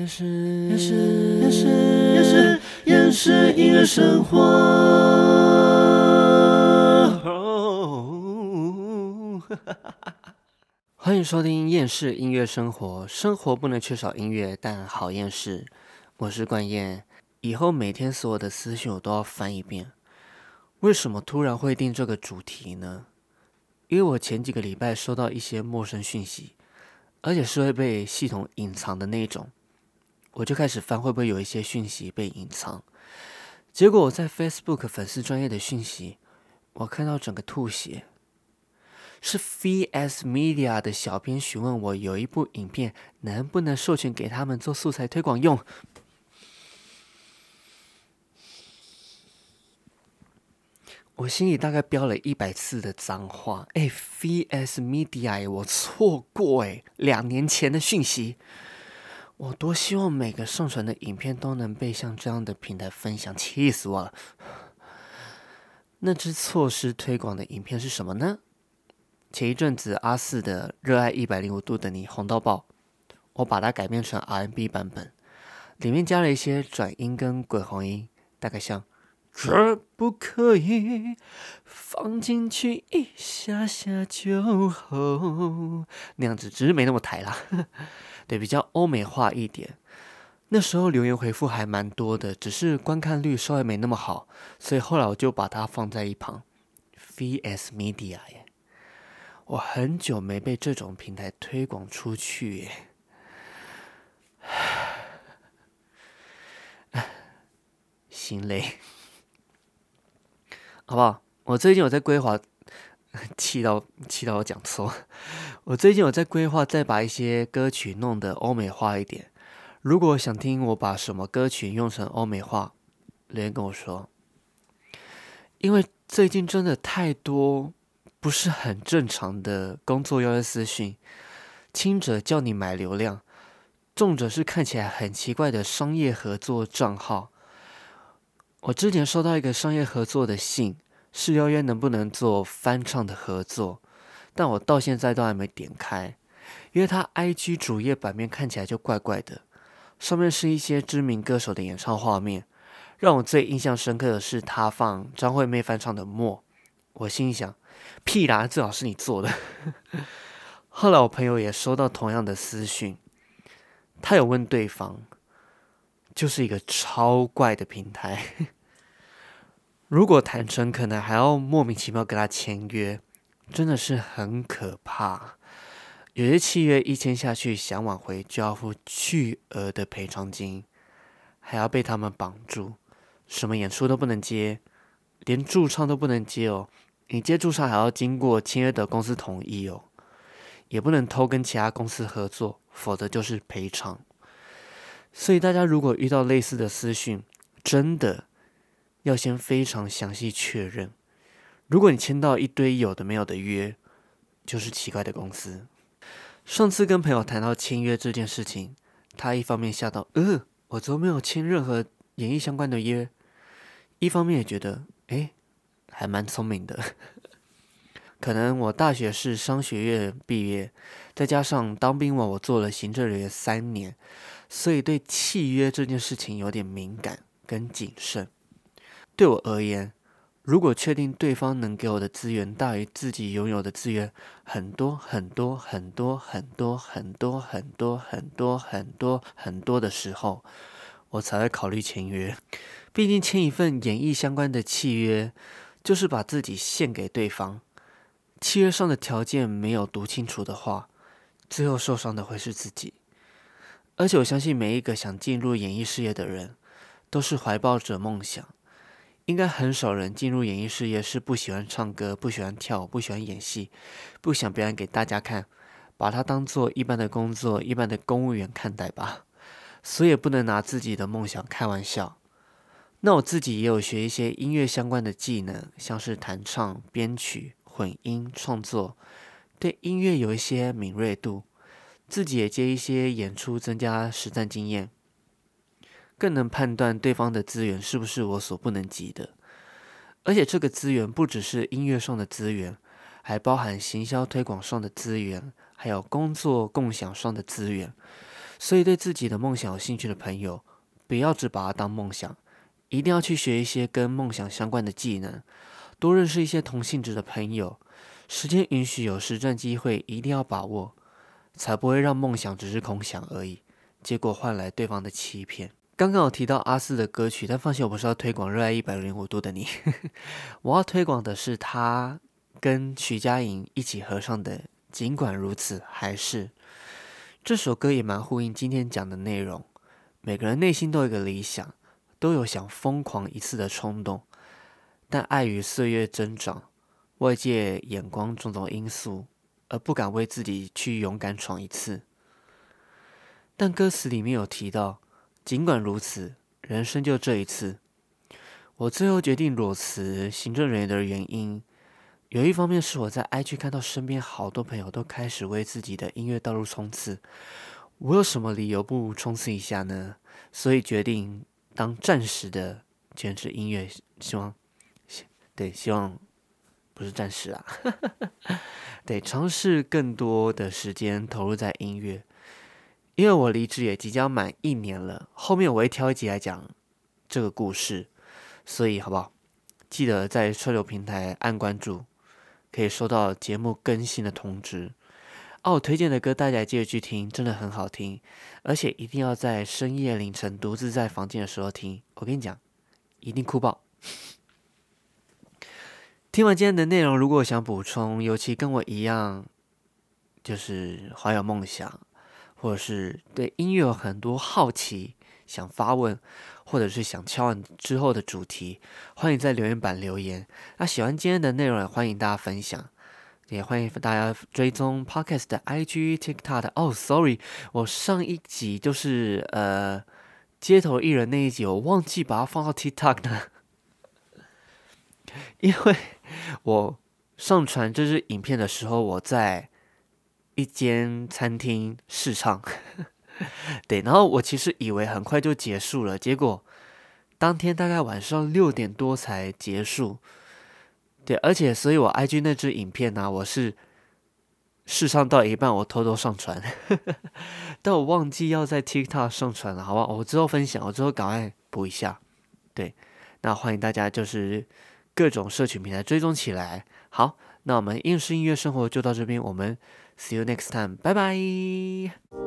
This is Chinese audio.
厌世，厌世，厌世，厌世，厌世音乐生活。欢迎收听《厌世音乐生活》，生活不能缺少音乐，但好厌世。我是冠燕，以后每天所有的私信我都要翻一遍。为什么突然会定这个主题呢？因为我前几个礼拜收到一些陌生讯息，而且是会被系统隐藏的那种。我就开始翻，会不会有一些讯息被隐藏？结果我在 Facebook 粉丝专业的讯息，我看到整个吐血。是 VS Media 的小编询问我，有一部影片能不能授权给他们做素材推广用？我心里大概飙了一百次的脏话。哎，VS Media，我错过哎，两年前的讯息。我多希望每个上传的影片都能被像这样的平台分享，气死我了！那支错失推广的影片是什么呢？前一阵子阿四的《热爱一百零五度的你》红到爆，我把它改编成 R&B 版本，里面加了一些转音跟鬼红音，大概像“这不可以放进去一下下就好”那样子，只是没那么抬啦。对，比较欧美化一点。那时候留言回复还蛮多的，只是观看率稍微没那么好，所以后来我就把它放在一旁。VS Media 耶，我很久没被这种平台推广出去耶，心累，好不好？我最近有在规划。气到气到我讲错，我最近有在规划，再把一些歌曲弄得欧美化一点。如果想听我把什么歌曲用成欧美化，留言跟我说。因为最近真的太多不是很正常的工作邀约私讯，轻者叫你买流量，重者是看起来很奇怪的商业合作账号。我之前收到一个商业合作的信。是邀约能不能做翻唱的合作，但我到现在都还没点开，因为他 IG 主页版面看起来就怪怪的，上面是一些知名歌手的演唱画面，让我最印象深刻的是他放张惠妹翻唱的《默》，我心想，屁啦，最好是你做的。后来我朋友也收到同样的私讯，他有问对方，就是一个超怪的平台。如果谈成，可能还要莫名其妙跟他签约，真的是很可怕。有些契约一签下去，想挽回就要付巨额的赔偿金，还要被他们绑住，什么演出都不能接，连驻唱都不能接哦。你接驻唱还要经过签约的公司同意哦，也不能偷跟其他公司合作，否则就是赔偿。所以大家如果遇到类似的私讯，真的。要先非常详细确认。如果你签到一堆有的没有的约，就是奇怪的公司。上次跟朋友谈到签约这件事情，他一方面吓到，呃，我都没有签任何演艺相关的约；一方面也觉得，哎，还蛮聪明的。可能我大学是商学院毕业，再加上当兵完我做了行政人员三年，所以对契约这件事情有点敏感跟谨慎。对我而言，如果确定对方能给我的资源大于自己拥有的资源很多很多很多很多很多很多很多很多很多的时候，我才会考虑签约。毕竟签一份演艺相关的契约，就是把自己献给对方。契约上的条件没有读清楚的话，最后受伤的会是自己。而且我相信每一个想进入演艺事业的人，都是怀抱着梦想。应该很少人进入演艺事业是不喜欢唱歌、不喜欢跳舞、不喜欢演戏、不想表演给大家看，把它当做一般的工作、一般的公务员看待吧。所以不能拿自己的梦想开玩笑。那我自己也有学一些音乐相关的技能，像是弹唱、编曲、混音、创作，对音乐有一些敏锐度，自己也接一些演出，增加实战经验。更能判断对方的资源是不是我所不能及的，而且这个资源不只是音乐上的资源，还包含行销推广上的资源，还有工作共享上的资源。所以对自己的梦想有兴趣的朋友，不要只把它当梦想，一定要去学一些跟梦想相关的技能，多认识一些同性质的朋友。时间允许有实战机会，一定要把握，才不会让梦想只是空想而已，结果换来对方的欺骗。刚刚有提到阿四的歌曲，但放心，我不是要推广《热爱一百零五度的你》，我要推广的是他跟徐佳莹一起合唱的《尽管如此还是》这首歌，也蛮呼应今天讲的内容。每个人内心都有一个理想，都有想疯狂一次的冲动，但碍于岁月增长、外界眼光种种因素，而不敢为自己去勇敢闯一次。但歌词里面有提到。尽管如此，人生就这一次。我最后决定裸辞行政人员的原因，有一方面是我在 IG 看到身边好多朋友都开始为自己的音乐道路冲刺，我有什么理由不冲刺一下呢？所以决定当暂时的坚持音乐，希望，对，希望不是暂时啊，对，尝试更多的时间投入在音乐。因为我离职也即将满一年了，后面我会挑一集来讲这个故事，所以好不好？记得在车流平台按关注，可以收到节目更新的通知。哦，推荐的歌大家记得去听，真的很好听，而且一定要在深夜凌晨独自在房间的时候听。我跟你讲，一定哭爆！听完今天的内容，如果想补充，尤其跟我一样，就是怀有梦想。或者是对音乐有很多好奇，想发问，或者是想敲完之后的主题，欢迎在留言板留言。那喜欢今天的内容，也欢迎大家分享，也欢迎大家追踪 Podcast 的 IG、TikTok 的。哦，Sorry，我上一集就是呃街头艺人那一集，我忘记把它放到 TikTok 呢，因为我上传这支影片的时候，我在。一间餐厅试唱，对，然后我其实以为很快就结束了，结果当天大概晚上六点多才结束，对，而且所以我 IG 那支影片呢，我是试唱到一半，我偷偷上传，但我忘记要在 TikTok 上传了，好吧，我之后分享，我之后赶快补一下，对，那欢迎大家就是各种社群平台追踪起来，好，那我们应试音乐生活就到这边，我们 see you next time，拜拜。